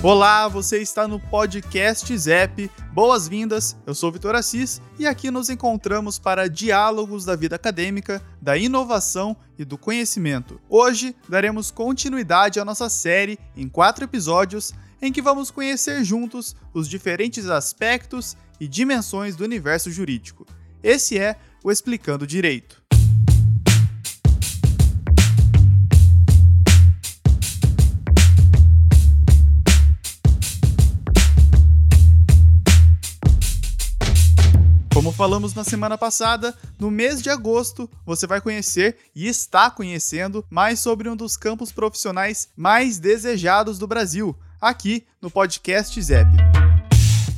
Olá, você está no podcast Zep. Boas-vindas, eu sou Vitor Assis e aqui nos encontramos para diálogos da vida acadêmica, da inovação e do conhecimento. Hoje daremos continuidade à nossa série em quatro episódios em que vamos conhecer juntos os diferentes aspectos e dimensões do universo jurídico. Esse é o Explicando Direito. Como falamos na semana passada, no mês de agosto você vai conhecer e está conhecendo mais sobre um dos campos profissionais mais desejados do Brasil, aqui no podcast ZEP.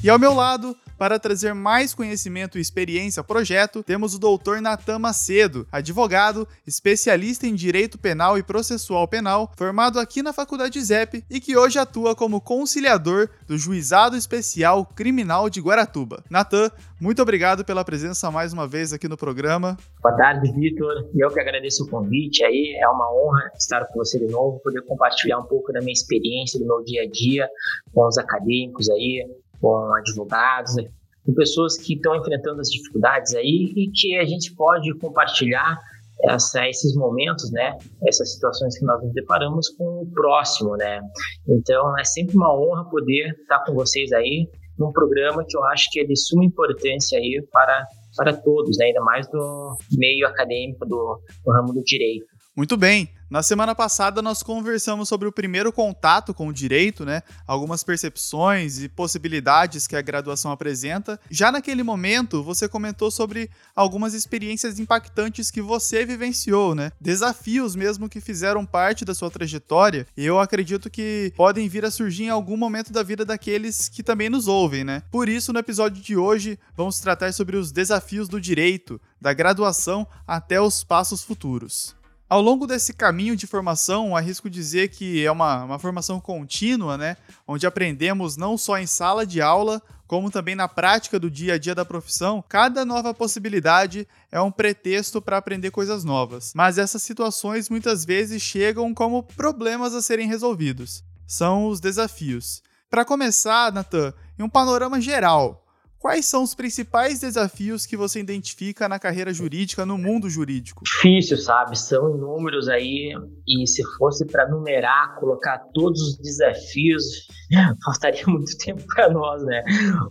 E ao meu lado, para trazer mais conhecimento e experiência ao projeto, temos o Dr. Natan Macedo, advogado, especialista em Direito Penal e Processual Penal, formado aqui na Faculdade ZEP e que hoje atua como conciliador do Juizado Especial Criminal de Guaratuba. Natan, muito obrigado pela presença mais uma vez aqui no programa. Boa tarde, Vitor. Eu que agradeço o convite aí. É uma honra estar com você de novo, poder compartilhar um pouco da minha experiência, do meu dia a dia com os acadêmicos aí, com advogados, né? com pessoas que estão enfrentando as dificuldades aí e que a gente pode compartilhar essa, esses momentos, né, essas situações que nós nos deparamos com o próximo, né. Então é sempre uma honra poder estar com vocês aí num programa que eu acho que é de suma importância aí para para todos, né, ainda mais do meio acadêmico do, do ramo do direito. Muito bem. Na semana passada nós conversamos sobre o primeiro contato com o direito, né? Algumas percepções e possibilidades que a graduação apresenta. Já naquele momento, você comentou sobre algumas experiências impactantes que você vivenciou, né? Desafios mesmo que fizeram parte da sua trajetória. E eu acredito que podem vir a surgir em algum momento da vida daqueles que também nos ouvem, né? Por isso, no episódio de hoje, vamos tratar sobre os desafios do direito, da graduação até os passos futuros. Ao longo desse caminho de formação, arrisco dizer que é uma, uma formação contínua, né? Onde aprendemos não só em sala de aula, como também na prática do dia a dia da profissão, cada nova possibilidade é um pretexto para aprender coisas novas. Mas essas situações muitas vezes chegam como problemas a serem resolvidos. São os desafios. Para começar, Natan, em um panorama geral, Quais são os principais desafios que você identifica na carreira jurídica, no mundo jurídico? Difícil, sabe? São inúmeros aí, e se fosse para numerar, colocar todos os desafios, faltaria muito tempo para nós, né?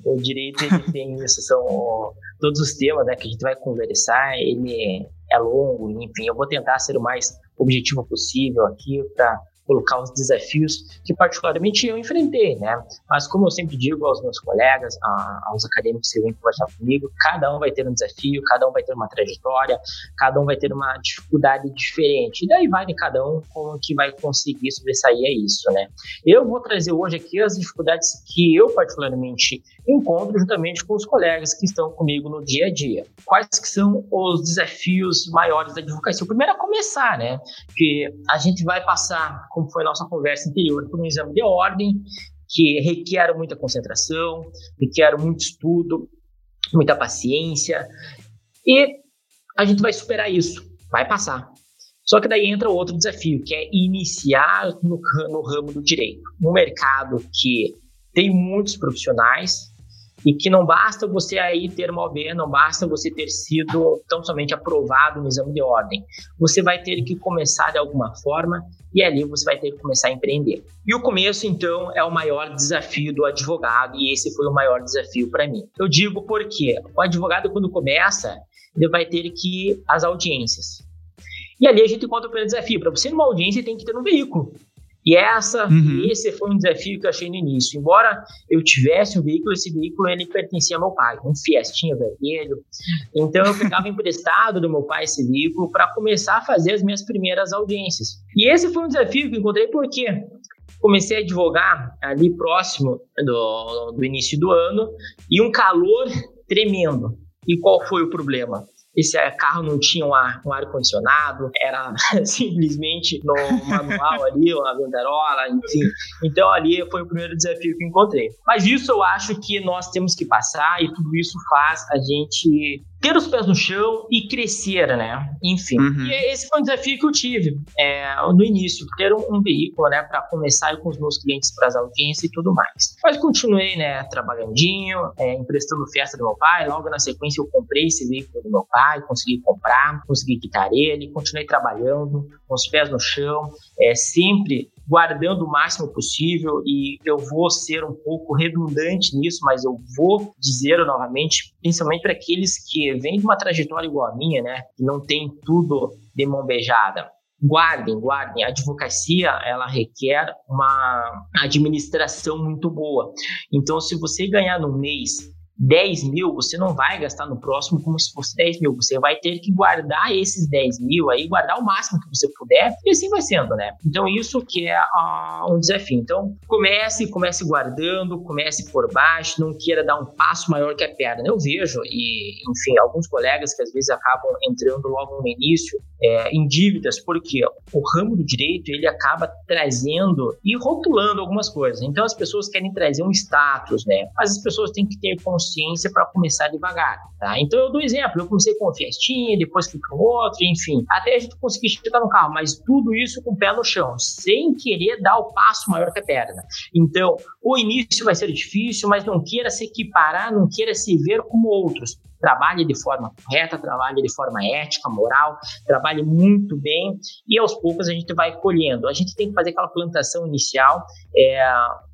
O direito ele tem isso, são todos os temas né, que a gente vai conversar, ele é longo, enfim, eu vou tentar ser o mais objetivo possível aqui para colocar os desafios que particularmente eu enfrentei, né? Mas como eu sempre digo aos meus colegas, a, aos acadêmicos que vêm conversar comigo, cada um vai ter um desafio, cada um vai ter uma trajetória, cada um vai ter uma dificuldade diferente. E daí vai de cada um como que vai conseguir sobressair a isso, né? Eu vou trazer hoje aqui as dificuldades que eu particularmente encontro juntamente com os colegas que estão comigo no dia a dia. Quais que são os desafios maiores da advocacia? O primeiro é começar, né? Que a gente vai passar como foi a nossa conversa anterior, por um exame de ordem que requer muita concentração, requer muito estudo, muita paciência, e a gente vai superar isso, vai passar. Só que daí entra outro desafio, que é iniciar no, no ramo do direito, num mercado que tem muitos profissionais, e que não basta você aí ter uma OB, não basta você ter sido tão somente aprovado no exame de ordem. Você vai ter que começar de alguma forma e ali você vai ter que começar a empreender. E o começo, então, é o maior desafio do advogado e esse foi o maior desafio para mim. Eu digo porque o advogado, quando começa, ele vai ter que ir às audiências. E ali a gente encontra o primeiro desafio. Para você ir numa audiência, tem que ter um veículo. E essa, uhum. esse foi um desafio que eu achei no início. Embora eu tivesse um veículo, esse veículo ele pertencia ao meu pai, um Fiestinha vermelho. Então eu pegava emprestado do meu pai esse veículo para começar a fazer as minhas primeiras audiências. E esse foi um desafio que eu encontrei porque comecei a advogar ali próximo do, do início do ano e um calor tremendo. E qual foi o problema? Esse carro não tinha um ar, um ar condicionado, era simplesmente no manual ali, uma vendarola, enfim. Então ali foi o primeiro desafio que encontrei. Mas isso eu acho que nós temos que passar e tudo isso faz a gente ter os pés no chão e crescer, né? Enfim, uhum. e esse foi um desafio que eu tive é, no início, ter um, um veículo, né, para começar com os meus clientes para as audiências e tudo mais. Mas continuei, né, trabalhandinho, é, emprestando festa do meu pai. Logo na sequência eu comprei esse veículo do meu pai, consegui comprar, consegui quitar ele, continuei trabalhando com os pés no chão, é, sempre guardando o máximo possível e eu vou ser um pouco redundante nisso, mas eu vou dizer novamente, principalmente para aqueles que vêm de uma trajetória igual a minha, né, que não tem tudo de mão beijada. Guardem, guardem. A advocacia, ela requer uma administração muito boa. Então, se você ganhar no mês 10 mil, você não vai gastar no próximo como se fosse 10 mil. Você vai ter que guardar esses 10 mil aí, guardar o máximo que você puder, e assim vai sendo, né? Então, isso que é uh, um desafio. Então, comece, comece guardando, comece por baixo, não queira dar um passo maior que a perna. Eu vejo, e enfim, alguns colegas que às vezes acabam entrando logo no início é, em dívidas, porque o ramo do direito ele acaba trazendo e rotulando algumas coisas. Então, as pessoas querem trazer um status, né? Mas as pessoas têm que ter consciência consciência para começar devagar, tá? Então eu dou exemplo, eu comecei com uma Fiestinha, depois fui com outro, enfim, até a gente conseguir chegar no carro, mas tudo isso com o pé no chão, sem querer dar o passo maior que a perna. Então, o início vai ser difícil, mas não queira se equiparar, não queira se ver como outros trabalhe de forma correta, trabalhe de forma ética, moral, trabalhe muito bem e aos poucos a gente vai colhendo. A gente tem que fazer aquela plantação inicial, é,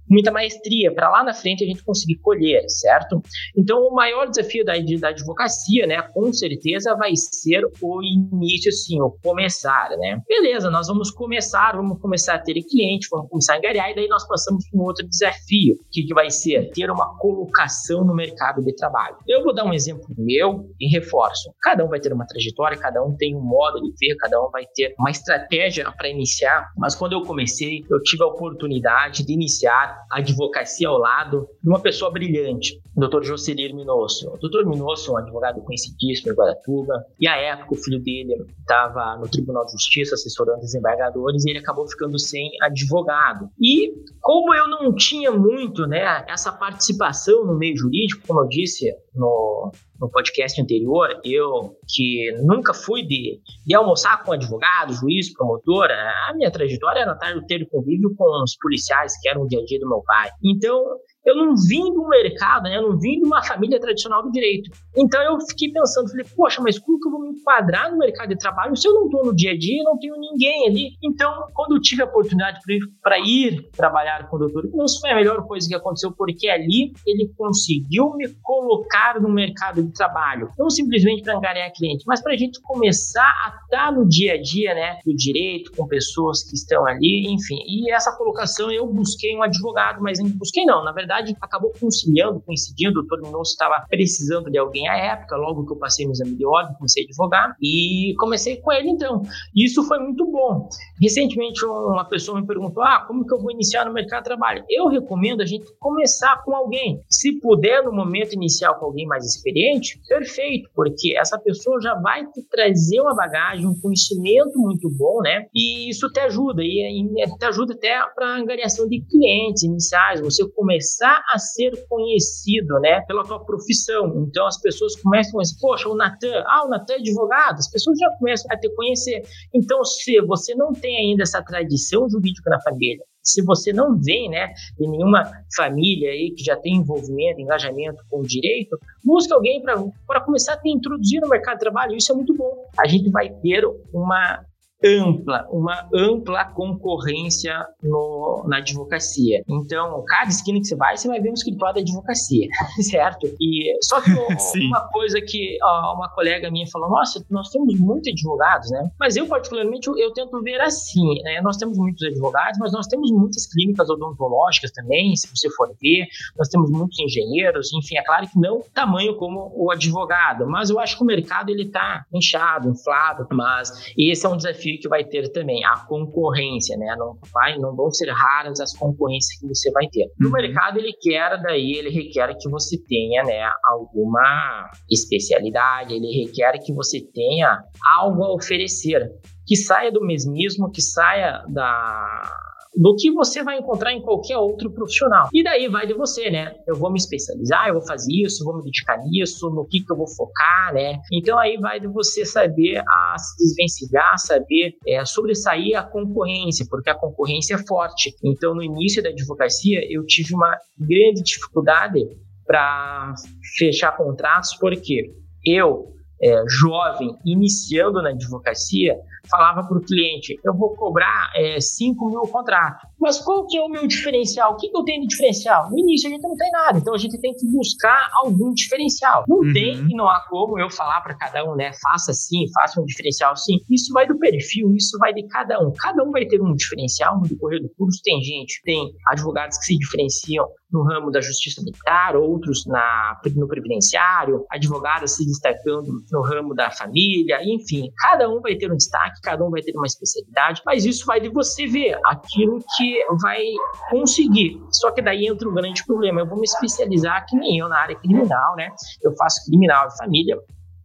muita maestria para lá na frente a gente conseguir colher, certo? Então, o maior desafio da, da advocacia, né, com certeza vai ser o início, sim, o começar, né? Beleza, nós vamos começar, vamos começar a ter cliente, vamos começar a engariar, e daí nós passamos para um outro desafio, que, que vai ser ter uma colocação no mercado de trabalho. Eu vou dar um exemplo meu e reforço. Cada um vai ter uma trajetória, cada um tem um modo de ver, cada um vai ter uma estratégia para iniciar, mas quando eu comecei, eu tive a oportunidade de iniciar a advocacia ao lado de uma pessoa brilhante, o Dr. Jocelir Minosso. O Dr. Minosso, um advogado conhecidíssimo em Guaratuba, e à época o filho dele estava no Tribunal de Justiça assessorando desembargadores e ele acabou ficando sem advogado. E como eu não tinha muito né, essa participação no meio jurídico, como eu disse no, no podcast anterior, eu que nunca fui de, de almoçar com advogado, juiz, promotor, a minha trajetória era ter convívio com os policiais que eram o dia a dia do meu pai. Então, eu não vim do mercado, né? eu não vim de uma família tradicional do direito. Então eu fiquei pensando, falei, poxa, mas como que eu vou me enquadrar no mercado de trabalho se eu não estou no dia a dia, não tenho ninguém ali? Então, quando eu tive a oportunidade para ir, trabalhar com o doutor, isso foi a melhor coisa que aconteceu, porque ali ele conseguiu me colocar no mercado de trabalho, não simplesmente para angariar cliente, mas para a gente começar a estar tá no dia a dia, né, do direito, com pessoas que estão ali, enfim. E essa colocação eu busquei um advogado, mas não busquei não, na verdade acabou conciliando, coincidindo. O doutor Minosso estava precisando de alguém à época, logo que eu passei no exame de ordem, comecei a advogar e comecei com ele então. Isso foi muito bom. Recentemente, uma pessoa me perguntou: ah, como que eu vou iniciar no mercado de trabalho? Eu recomendo a gente começar com alguém. Se puder, no momento inicial, com alguém mais experiente, perfeito, porque essa pessoa já vai te trazer uma bagagem, um conhecimento muito bom, né? E isso te ajuda, e, e te ajuda até para angariação de clientes iniciais, você começar a ser conhecido, né, pela tua profissão. Então as pessoas começam a dizer, poxa, o Natan, ah, o Natan é advogado, as pessoas já começam a te conhecer. Então, se você não tem ainda essa tradição jurídica na família, se você não vem, né, de nenhuma família aí que já tem envolvimento, engajamento com o direito, busque alguém para começar a te introduzir no mercado de trabalho. Isso é muito bom. A gente vai ter uma ampla, uma ampla concorrência no, na advocacia. Então, cada esquina que você vai, você vai ver um escritório de advocacia, certo? E só que uma coisa que ó, uma colega minha falou, nossa, nós temos muitos advogados, né? Mas eu particularmente eu, eu tento ver assim, né? Nós temos muitos advogados, mas nós temos muitas clínicas odontológicas também, se você for ver, nós temos muitos engenheiros, enfim, é claro que não tamanho como o advogado, mas eu acho que o mercado ele tá inchado, inflado, mas esse é um desafio que vai ter também a concorrência, né? Não vai, não vão ser raras as concorrências que você vai ter. No uhum. mercado ele quer daí, ele requer que você tenha, né, alguma especialidade, ele requer que você tenha algo a oferecer. que saia do mesmismo, que saia da do que você vai encontrar em qualquer outro profissional. E daí vai de você, né? Eu vou me especializar, eu vou fazer isso, eu vou me dedicar nisso, no que, que eu vou focar, né? Então aí vai de você saber a se desvencilhar, saber é, sobressair a concorrência, porque a concorrência é forte. Então no início da advocacia eu tive uma grande dificuldade para fechar contratos, porque eu, é, jovem, iniciando na advocacia, falava para o cliente, eu vou cobrar é, 5 mil o contrato. Mas qual que é o meu diferencial? O que, que eu tenho de diferencial? No início a gente não tem nada, então a gente tem que buscar algum diferencial. Não uhum. tem e não há como eu falar para cada um, né? Faça assim, faça um diferencial assim. Isso vai do perfil, isso vai de cada um. Cada um vai ter um diferencial no decorrer do curso. Tem gente, tem advogados que se diferenciam no ramo da justiça militar, outros na, no previdenciário, advogados se destacando no ramo da família, enfim, cada um vai ter um destaque, cada um vai ter uma especialidade, mas isso vai de você ver aquilo que vai conseguir. Só que daí entra um grande problema. Eu vou me especializar, que nem eu, na área criminal, né? Eu faço criminal de família.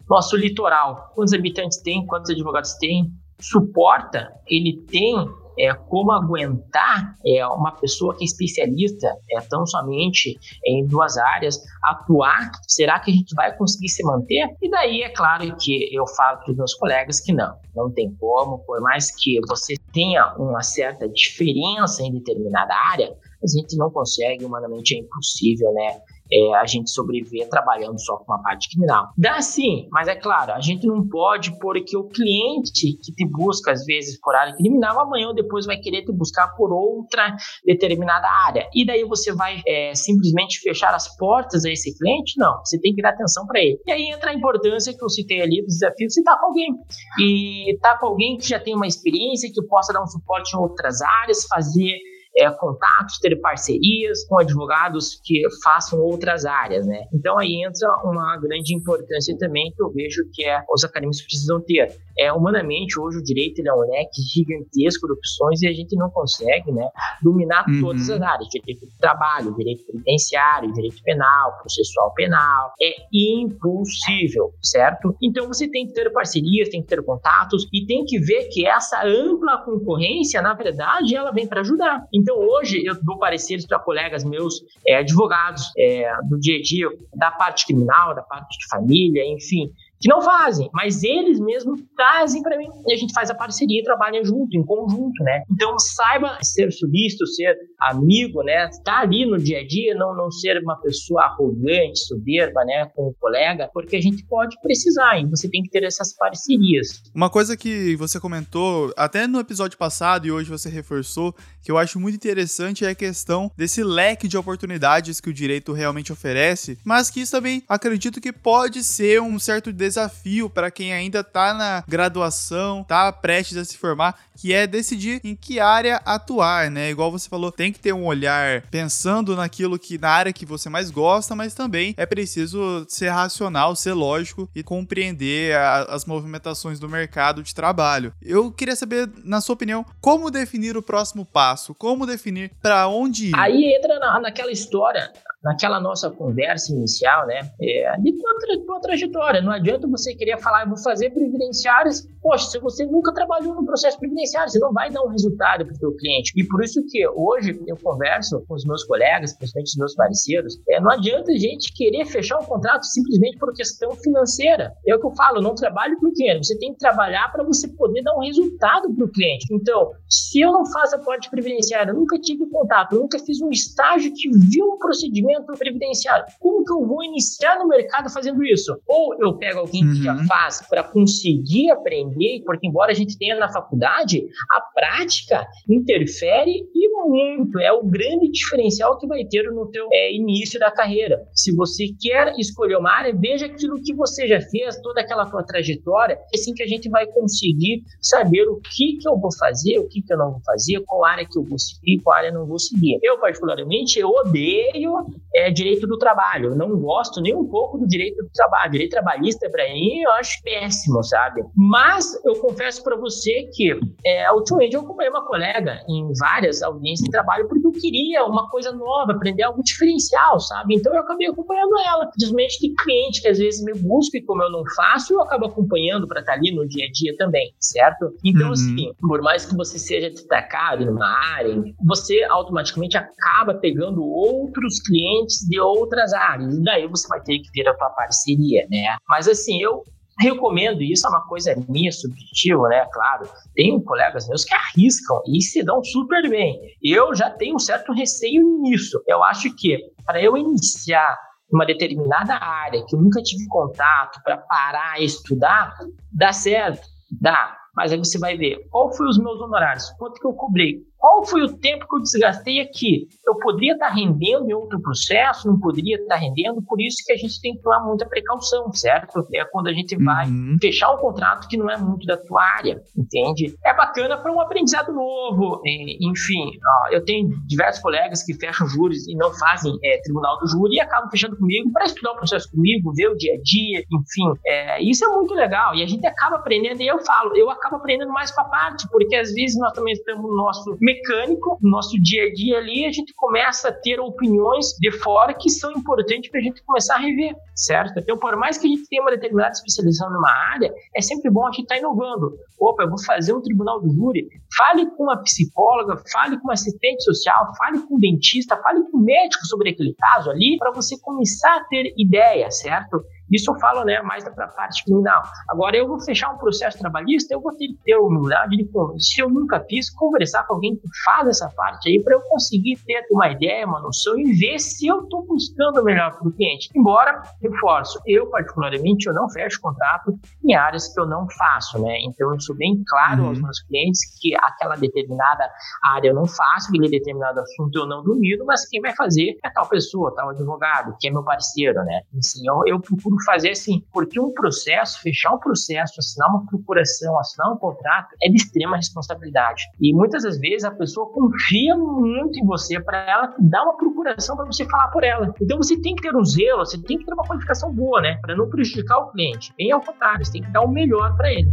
Nosso litoral, quantos habitantes tem, quantos advogados tem? Suporta, ele tem é, como aguentar é, uma pessoa que é especialista é, tão somente em duas áreas atuar? Será que a gente vai conseguir se manter? E daí é claro que eu falo para os meus colegas que não, não tem como, por mais que você tenha uma certa diferença em determinada área, a gente não consegue, humanamente é impossível, né? É, a gente sobreviver trabalhando só com uma parte criminal. Dá sim, mas é claro, a gente não pode porque o cliente que te busca, às vezes, por área criminal, amanhã ou depois vai querer te buscar por outra determinada área. E daí você vai é, simplesmente fechar as portas a esse cliente? Não, você tem que dar atenção para ele. E aí entra a importância que eu citei ali dos desafios, você tá com alguém. E tá com alguém que já tem uma experiência, que possa dar um suporte em outras áreas, fazer é, contatos, ter parcerias com advogados que façam outras áreas, né? Então aí entra uma grande importância também que eu vejo que é, os acadêmicos precisam ter. É, humanamente, hoje o direito ele é um leque gigantesco de opções e a gente não consegue né, dominar uhum. todas as áreas. Direito do trabalho, direito penitenciário, direito penal, processual penal. É impossível, certo? Então você tem que ter parcerias, tem que ter contatos e tem que ver que essa ampla concorrência, na verdade, ela vem para ajudar. Então hoje eu dou pareceres para colegas meus, é, advogados, é, do dia a dia, da parte criminal, da parte de família, enfim, que não fazem, mas eles mesmos trazem para mim e a gente faz a parceria e trabalha junto, em conjunto, né? Então saiba ser solícito, ser amigo, né? Estar tá ali no dia a dia, não, não ser uma pessoa arrogante, soberba, né? Com o colega, porque a gente pode precisar e você tem que ter essas parcerias. Uma coisa que você comentou até no episódio passado e hoje você reforçou, que eu acho muito interessante é a questão desse leque de oportunidades que o direito realmente oferece, mas que isso também acredito que pode ser um certo desafio para quem ainda está na graduação, está prestes a se formar, que é decidir em que área atuar, né? Igual você falou, tem que ter um olhar pensando naquilo que na área que você mais gosta, mas também é preciso ser racional, ser lógico e compreender a, as movimentações do mercado de trabalho. Eu queria saber, na sua opinião, como definir o próximo passo, como definir para onde ir. Aí entra na, naquela história naquela nossa conversa inicial, né, é, de tua, tua trajetória. Não adianta você querer falar, eu vou fazer previdenciários. Poxa, se você nunca trabalhou no processo previdenciário, você não vai dar um resultado para o seu cliente. E por isso que hoje eu converso com os meus colegas, principalmente os meus parceiros, é, não adianta a gente querer fechar um contrato simplesmente por questão financeira. É o que eu falo, não trabalhe para o cliente. Você tem que trabalhar para você poder dar um resultado para o cliente. Então, se eu não faço a parte previdenciária, nunca tive contato, nunca fiz um estágio que viu um procedimento previdenciário. Como que eu vou iniciar no mercado fazendo isso? Ou eu pego alguém uhum. que já faz para conseguir aprender, porque embora a gente tenha na faculdade, a prática interfere e muito. É o grande diferencial que vai ter no teu é, início da carreira. Se você quer escolher uma área, veja aquilo que você já fez, toda aquela tua trajetória, é assim que a gente vai conseguir saber o que que eu vou fazer, o que que eu não vou fazer, qual área que eu vou seguir, qual área eu não vou seguir. Eu, particularmente, eu odeio é, direito do trabalho. Eu não gosto nem um pouco do direito do trabalho. Direito trabalhista, para mim, eu acho péssimo, sabe? Mas eu confesso para você que é, ultimamente eu acompanhei uma colega em várias audiências de trabalho porque eu queria uma coisa nova, aprender algo diferencial, sabe? Então eu acabei acompanhando ela. Simplesmente de cliente que às vezes me busca e como eu não faço, eu acabo acompanhando para estar tá ali no dia a dia também, certo? Então, uhum. assim, por mais que você seja destacado numa área, você automaticamente acaba pegando outros clientes de outras áreas. E daí você vai ter que ter a tua parceria, né? Mas assim, eu recomendo, isso é uma coisa minha, subjetiva, né? Claro, tenho colegas meus que arriscam e se dão super bem. Eu já tenho um certo receio nisso. Eu acho que para eu iniciar uma determinada área que eu nunca tive contato para parar e estudar, dá certo, dá. Mas aí você vai ver qual foi os meus honorários, quanto que eu cobrei, qual foi o tempo que eu desgastei aqui? Eu poderia estar rendendo em outro processo, não poderia estar rendendo, por isso que a gente tem que tomar muita precaução, certo? É quando a gente vai uhum. fechar um contrato que não é muito da tua área, entende? É bacana para um aprendizado novo, enfim. Ó, eu tenho diversos colegas que fecham júris e não fazem é, tribunal do júri e acabam fechando comigo para estudar o processo comigo, ver o dia a dia, enfim. É, isso é muito legal e a gente acaba aprendendo, e eu falo, eu acabo aprendendo mais com a parte, porque às vezes nós também temos o nosso mecânico, no nosso dia a dia ali, a gente começa a ter opiniões de fora que são importantes para a gente começar a rever, certo? Então, por mais que a gente tenha uma determinada especialização numa área, é sempre bom a gente estar tá inovando. Opa, eu vou fazer um tribunal do júri. Fale com uma psicóloga, fale com uma assistente social, fale com um dentista, fale com um médico sobre aquele caso ali, para você começar a ter ideia, certo? Isso eu falo né, mais da parte criminal. Agora, eu vou fechar um processo trabalhista, eu vou ter que ter a humildade de, se eu nunca fiz, conversar com alguém que faz essa parte aí para eu conseguir ter uma ideia, uma noção e ver se eu estou buscando o melhor para o cliente. Embora, reforço, eu particularmente eu não fecho contrato em áreas que eu não faço, né? Então eu sou bem claro uhum. aos meus clientes que aquela determinada área eu não faço, aquele determinado assunto eu não domino, mas quem vai fazer é tal pessoa, tal advogado, que é meu parceiro, né? Assim, eu, eu procuro fazer assim, porque um processo, fechar um processo, assinar uma procuração, assinar um contrato, é de extrema responsabilidade. E muitas das vezes a pessoa confia muito em você para ela dar uma procuração para você falar por ela. Então você tem que ter um zelo, você tem que ter uma qualificação boa, né? Para não prejudicar o cliente. Bem ao contrário, você tem que dar o melhor para ele.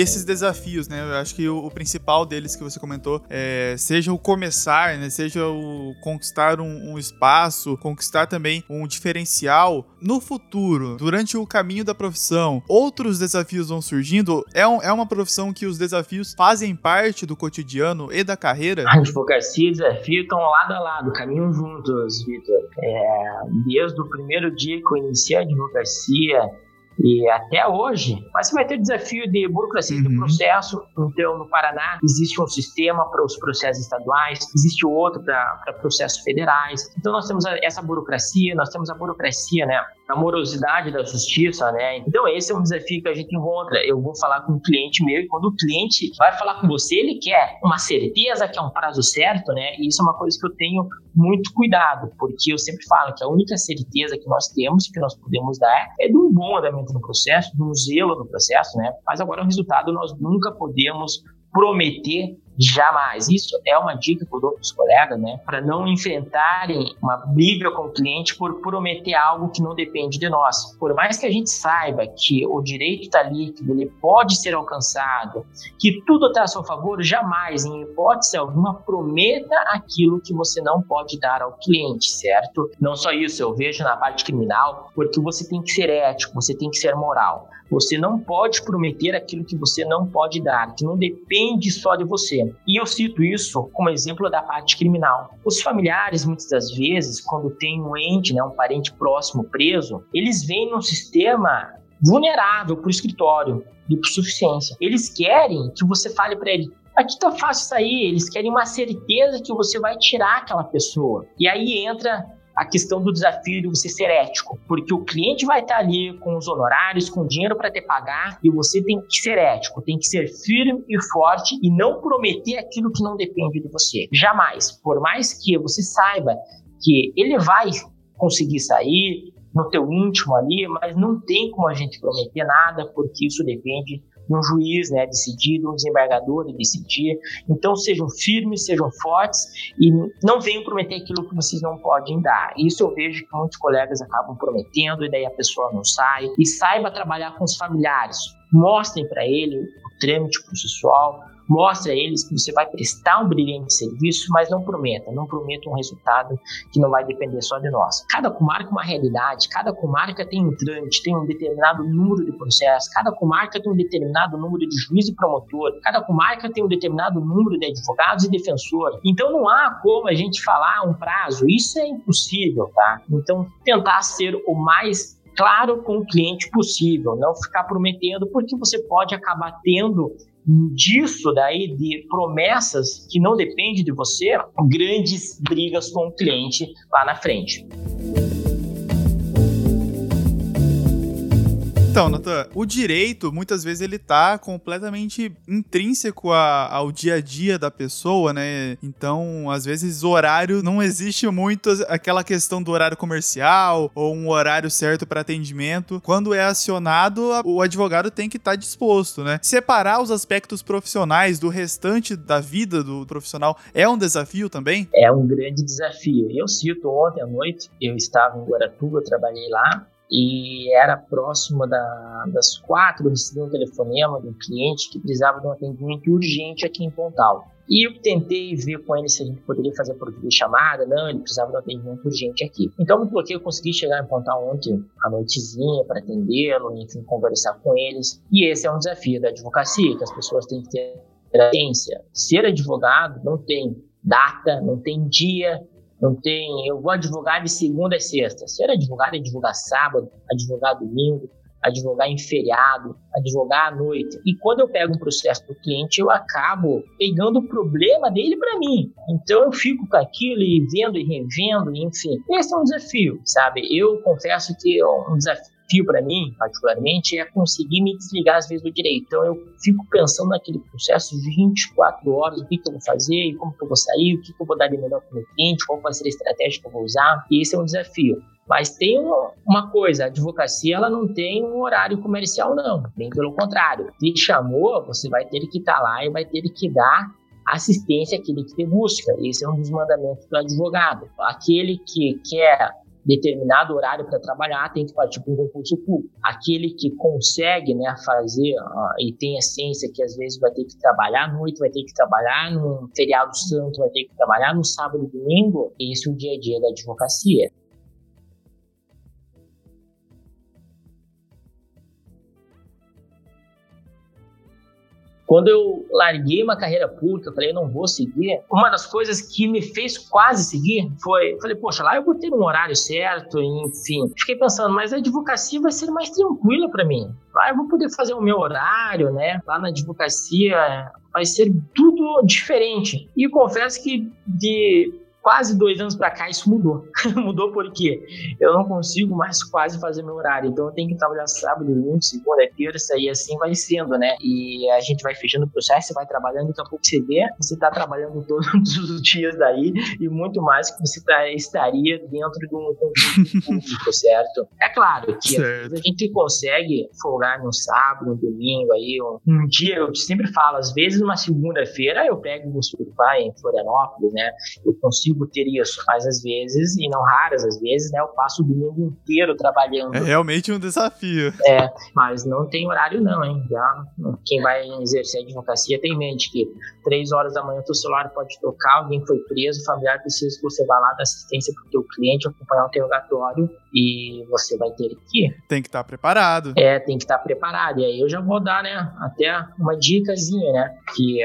Esses desafios, né? Eu acho que o, o, principal deles que você comentou é, seja o começar, né? Seja o conquistar um, um, espaço, conquistar também um diferencial. No futuro, durante o caminho da profissão, outros desafios vão surgindo. É, um, é uma profissão que os desafios fazem parte do cotidiano e da carreira? A advocacia e desafio estão lado a lado, caminham juntos, Vitor. É, desde o primeiro dia que eu iniciei a advocacia, e até hoje, mas você vai ter desafio de burocracia uhum. de processo. Então, no Paraná, existe um sistema para os processos estaduais, existe outro para processos federais. Então, nós temos essa burocracia, nós temos a burocracia, né? A morosidade da justiça, né? Então, esse é um desafio que a gente encontra. Eu vou falar com o cliente meu e quando o cliente vai falar com você, ele quer uma certeza, que é um prazo certo, né? E isso é uma coisa que eu tenho muito cuidado, porque eu sempre falo que a única certeza que nós temos, que nós podemos dar, é de um bom andamento no processo, de um zelo no processo, né? Mas agora o resultado nós nunca podemos prometer Jamais. Isso é uma dica que eu dou para os colegas, né? Para não enfrentarem uma briga com o cliente por prometer algo que não depende de nós. Por mais que a gente saiba que o direito está que ele pode ser alcançado, que tudo está a seu favor, jamais, em hipótese alguma, prometa aquilo que você não pode dar ao cliente, certo? Não só isso, eu vejo na parte criminal, porque você tem que ser ético, você tem que ser moral. Você não pode prometer aquilo que você não pode dar, que não depende só de você. E eu cito isso como exemplo da parte criminal. Os familiares, muitas das vezes, quando tem um ente, né, um parente próximo preso, eles vêm num sistema vulnerável para o escritório de suficiência. Eles querem que você fale para ele, aqui tá fácil sair, eles querem uma certeza que você vai tirar aquela pessoa. E aí entra a questão do desafio de você ser ético, porque o cliente vai estar ali com os honorários, com dinheiro para te pagar, e você tem que ser ético, tem que ser firme e forte e não prometer aquilo que não depende de você. Jamais. Por mais que você saiba que ele vai conseguir sair, no teu íntimo ali, mas não tem como a gente prometer nada, porque isso depende de um juiz né, decidir, de um desembargador decidir. Então sejam firmes, sejam fortes e não venham prometer aquilo que vocês não podem dar. Isso eu vejo que muitos colegas acabam prometendo e daí a pessoa não sai. E saiba trabalhar com os familiares. Mostrem para ele o trâmite processual, mostre a eles que você vai prestar um brilhante serviço, mas não prometa, não prometa um resultado que não vai depender só de nós. Cada comarca é uma realidade, cada comarca tem um trâmite, tem um determinado número de processos, cada comarca tem um determinado número de juiz e promotor, cada comarca tem um determinado número de advogados e defensor. Então não há como a gente falar um prazo, isso é impossível, tá? Então tentar ser o mais claro com o cliente possível, não ficar prometendo, porque você pode acabar tendo disso daí de promessas que não dependem de você, grandes brigas com o cliente lá na frente. Então, Natan, o direito, muitas vezes, ele tá completamente intrínseco a, ao dia a dia da pessoa, né? Então, às vezes, o horário não existe muito aquela questão do horário comercial ou um horário certo para atendimento. Quando é acionado, o advogado tem que estar tá disposto, né? Separar os aspectos profissionais do restante da vida do profissional é um desafio também? É um grande desafio. Eu cito ontem à noite, eu estava em Guaratuba, trabalhei lá, e era próximo da, das quatro, recebi um telefonema de um cliente que precisava de um atendimento urgente aqui em Pontal. E eu tentei ver com ele se a gente poderia fazer por chamada, não, ele precisava de um atendimento urgente aqui. Então me coloquei, eu consegui chegar em Pontal ontem à noitezinha para atendê-lo, enfim, conversar com eles. E esse é um desafio da advocacia, que as pessoas têm que ter ciência. Ser advogado não tem data, não tem dia, não tem, eu vou advogar de segunda a sexta. Ser advogado é advogar sábado, advogar domingo, advogar em feriado, advogar à noite. E quando eu pego um processo do cliente, eu acabo pegando o problema dele para mim. Então eu fico com aquilo e vendo e revendo, enfim. Esse é um desafio, sabe? Eu confesso que é um desafio desafio para mim, particularmente, é conseguir me desligar às vezes do direito. Então eu fico pensando naquele processo 24 horas, o que, que eu vou fazer, como que eu vou sair, o que, que eu vou dar de melhor para o meu cliente, qual vai ser a estratégia que eu vou usar. E esse é um desafio. Mas tem uma coisa, a advocacia ela não tem um horário comercial não, bem pelo contrário. Se chamou, você vai ter que estar tá lá e vai ter que dar assistência àquele que te busca. Esse é um dos mandamentos do advogado. Aquele que quer determinado horário para trabalhar, tem que partir para um concurso público. Aquele que consegue né, fazer uh, e tem a ciência que às vezes vai ter que trabalhar à noite, vai ter que trabalhar no feriado santo, vai ter que trabalhar no sábado e domingo, esse é o dia a dia da advocacia. Quando eu larguei uma carreira pública, falei, não vou seguir. Uma das coisas que me fez quase seguir foi, falei, poxa, lá eu vou ter um horário certo, enfim. Fiquei pensando, mas a advocacia vai ser mais tranquila para mim. Lá eu vou poder fazer o meu horário, né? Lá na advocacia vai ser tudo diferente. E confesso que de quase dois anos para cá isso mudou. mudou porque eu não consigo mais quase fazer meu horário. Então eu tenho que trabalhar sábado, domingo, segunda, terça e assim vai sendo, né? E a gente vai fechando o processo, você vai trabalhando, daqui a pouco você vê, você está trabalhando todos os dias daí e muito mais que você tá, estaria dentro de um conjunto público, certo? É claro que a gente consegue folgar no sábado, no domingo, aí um, dia, eu sempre falo, às vezes uma segunda-feira eu pego o surfar em Florianópolis, né? Eu consigo consigo ter isso, mas às vezes, e não raras às vezes, né, eu passo o domingo inteiro trabalhando. É realmente um desafio. É, mas não tem horário não, hein? Já, quem vai exercer advocacia tem em mente que três horas da manhã o teu celular pode tocar, alguém foi preso, o familiar precisa que você vá lá dar assistência para o teu cliente, acompanhar o interrogatório e você vai ter que ir. Tem que estar tá preparado. É, tem que estar tá preparado. E aí eu já vou dar, né, até uma dicasinha, né, que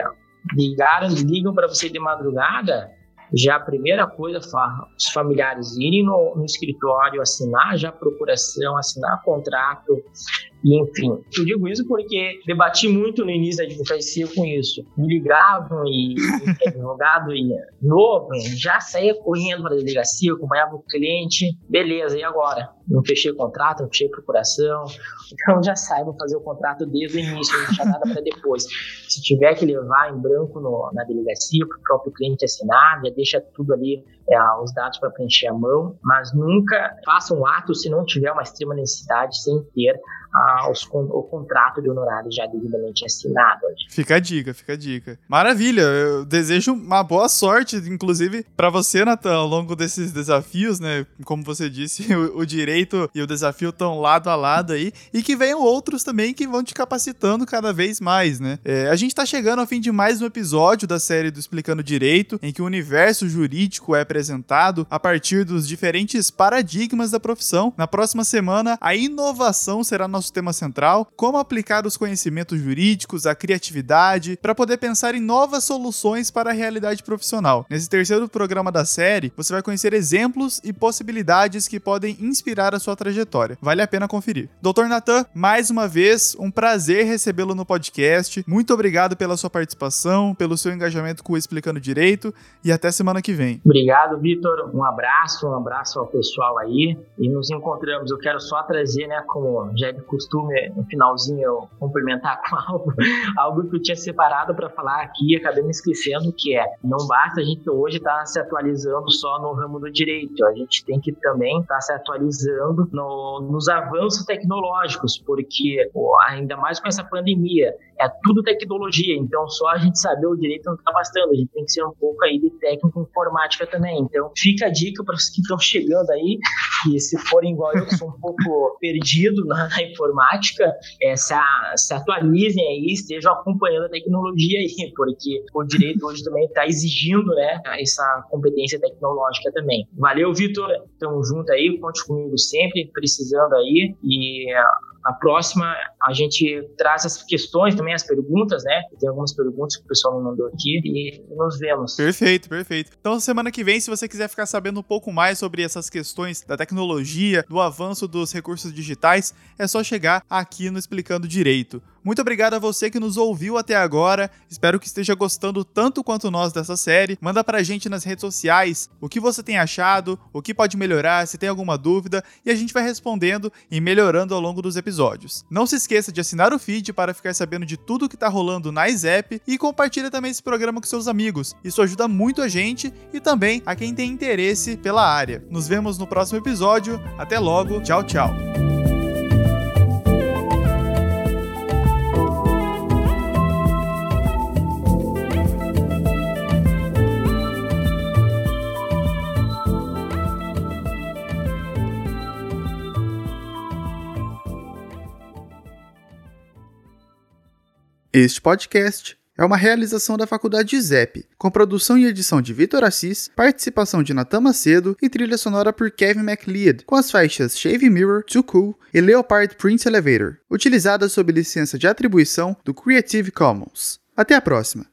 ligaram, ligam para você de madrugada, já a primeira coisa, os familiares irem no, no escritório, assinar já a procuração, assinar contrato, e, enfim, eu digo isso porque debati muito no início da advocacia com isso. Me ligavam e, e advogado ia novo, já saía correndo para a delegacia, acompanhava o cliente, beleza, e agora? Não fechei contrato, não fechei procuração, então já vou fazer o contrato desde o início, não deixar nada para depois. Se tiver que levar em branco no, na delegacia para o próprio cliente assinar, já deixa tudo ali é, os dados para preencher à mão, mas nunca faça um ato se não tiver uma extrema necessidade, sem ter aos, o contrato de honorários já devidamente assinado. Fica a dica, fica a dica. Maravilha, eu desejo uma boa sorte, inclusive, para você, Natan, ao longo desses desafios, né? Como você disse, o, o direito e o desafio estão lado a lado aí, e que venham outros também que vão te capacitando cada vez mais, né? É, a gente tá chegando ao fim de mais um episódio da série do Explicando Direito, em que o universo jurídico é apresentado a partir dos diferentes paradigmas da profissão. Na próxima semana, a inovação será nosso tema central, como aplicar os conhecimentos jurídicos, a criatividade, para poder pensar em novas soluções para a realidade profissional. Nesse terceiro programa da série, você vai conhecer exemplos e possibilidades que podem inspirar a sua trajetória. Vale a pena conferir. Doutor Natan, mais uma vez, um prazer recebê-lo no podcast. Muito obrigado pela sua participação, pelo seu engajamento com o Explicando Direito e até semana que vem. Obrigado, Vitor. Um abraço, um abraço ao pessoal aí e nos encontramos. Eu quero só trazer, né, como já é de costume, no finalzinho, eu cumprimentar com algo, algo que eu tinha separado para falar aqui e acabei me esquecendo, que é, não basta a gente hoje estar tá se atualizando só no ramo do direito, a gente tem que também estar tá se atualizando no, nos avanços tecnológicos, porque pô, ainda mais com essa pandemia, é tudo tecnologia, então só a gente saber o direito não está bastando, a gente tem que ser um pouco aí de técnico informática também. Então fica a dica para os que estão chegando aí, que se forem igual eu, que sou um pouco perdido na, na informática, é, se, se, atualizem aí, estejam acompanhando a tecnologia aí, porque o direito hoje também está exigindo né, essa competência tecnológica também. Valeu, Vitor, tamo junto aí, conte comigo sempre, precisando aí, e na próxima, a gente traz as questões também, as perguntas, né? Tem algumas perguntas que o pessoal me mandou aqui e nos vemos. Perfeito, perfeito. Então, semana que vem, se você quiser ficar sabendo um pouco mais sobre essas questões da tecnologia, do avanço dos recursos digitais, é só chegar aqui no Explicando Direito. Muito obrigado a você que nos ouviu até agora. Espero que esteja gostando tanto quanto nós dessa série. Manda pra gente nas redes sociais o que você tem achado, o que pode melhorar, se tem alguma dúvida, e a gente vai respondendo e melhorando ao longo dos episódios. Não se esqueça de assinar o feed para ficar sabendo de tudo que tá rolando na Zap e compartilha também esse programa com seus amigos. Isso ajuda muito a gente e também a quem tem interesse pela área. Nos vemos no próximo episódio. Até logo. Tchau, tchau. Este podcast é uma realização da Faculdade ZEP, com produção e edição de Vitor Assis, participação de Natan Macedo e trilha sonora por Kevin MacLeod, com as faixas Shave Mirror, Too Cool e Leopard Prince Elevator, utilizadas sob licença de atribuição do Creative Commons. Até a próxima!